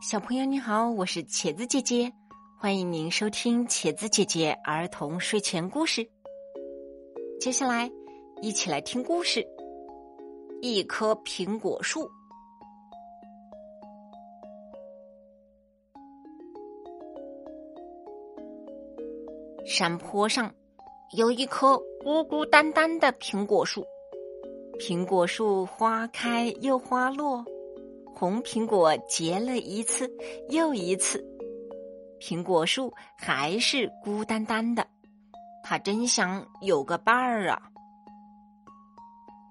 小朋友你好，我是茄子姐姐，欢迎您收听茄子姐姐儿童睡前故事。接下来，一起来听故事。一棵苹果树，山坡上有一棵孤孤单单的苹果树，苹果树花开又花落。红苹果结了一次又一次，苹果树还是孤单单的。它真想有个伴儿啊！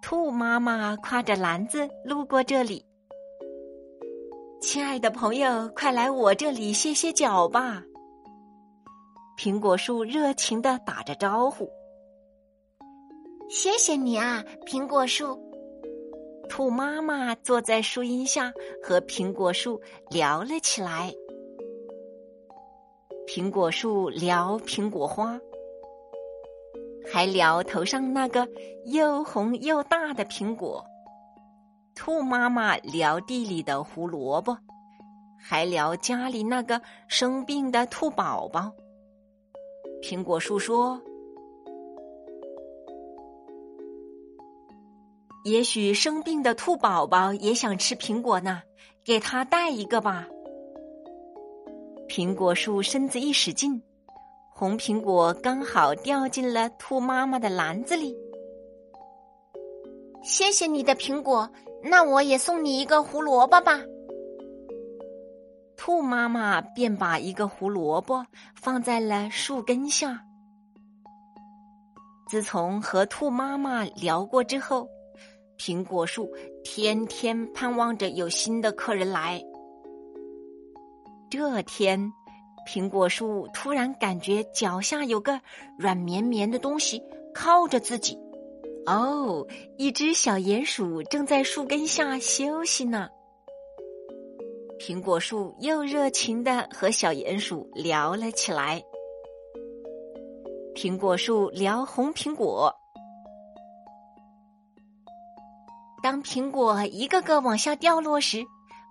兔妈妈挎着篮子路过这里，亲爱的朋友，快来我这里歇歇脚吧。苹果树热情的打着招呼：“谢谢你啊，苹果树。”兔妈妈坐在树荫下，和苹果树聊了起来。苹果树聊苹果花，还聊头上那个又红又大的苹果。兔妈妈聊地里的胡萝卜，还聊家里那个生病的兔宝宝。苹果树说。也许生病的兔宝宝也想吃苹果呢，给他带一个吧。苹果树身子一使劲，红苹果刚好掉进了兔妈妈的篮子里。谢谢你的苹果，那我也送你一个胡萝卜吧。兔妈妈便把一个胡萝卜放在了树根下。自从和兔妈妈聊过之后。苹果树天天盼望着有新的客人来。这天，苹果树突然感觉脚下有个软绵绵的东西靠着自己。哦，一只小鼹鼠正在树根下休息呢。苹果树又热情的和小鼹鼠聊了起来。苹果树聊红苹果。当苹果一个个往下掉落时，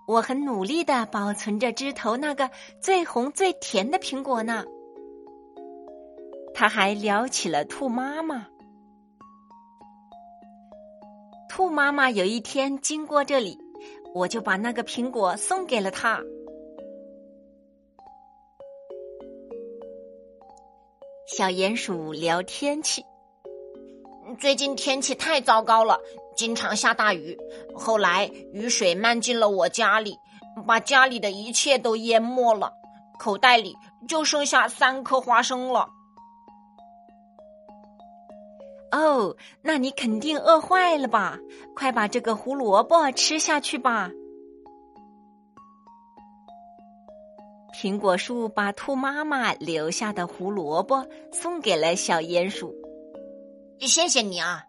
我很努力的保存着枝头那个最红最甜的苹果呢。他还聊起了兔妈妈。兔妈妈有一天经过这里，我就把那个苹果送给了他。小鼹鼠聊天气。最近天气太糟糕了，经常下大雨。后来雨水漫进了我家里，把家里的一切都淹没了，口袋里就剩下三颗花生了。哦，那你肯定饿坏了吧？快把这个胡萝卜吃下去吧。苹果树把兔妈妈留下的胡萝卜送给了小鼹鼠。谢谢你啊！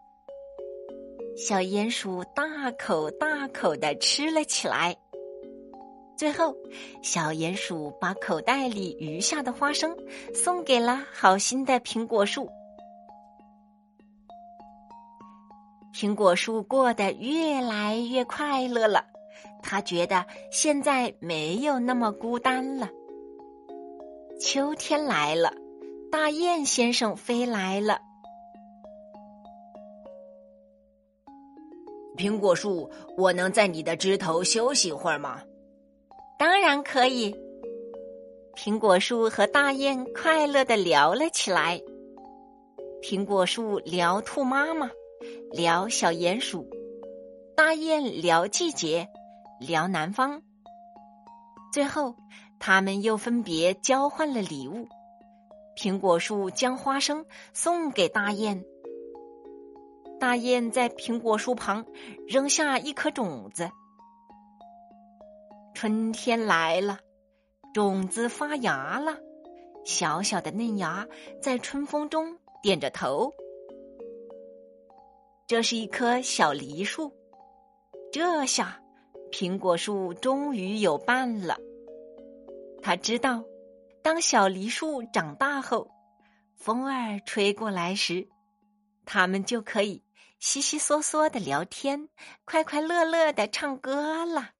小鼹鼠大口大口的吃了起来。最后，小鼹鼠把口袋里余下的花生送给了好心的苹果树。苹果树过得越来越快乐了，他觉得现在没有那么孤单了。秋天来了，大雁先生飞来了。苹果树，我能在你的枝头休息会儿吗？当然可以。苹果树和大雁快乐的聊了起来。苹果树聊兔妈妈，聊小鼹鼠，大雁聊季节，聊南方。最后，他们又分别交换了礼物。苹果树将花生送给大雁。大雁在苹果树旁扔下一颗种子。春天来了，种子发芽了，小小的嫩芽在春风中点着头。这是一棵小梨树，这下苹果树终于有伴了。他知道，当小梨树长大后，风儿吹过来时，它们就可以。稀稀嗦嗦的聊天，快快乐乐的唱歌了。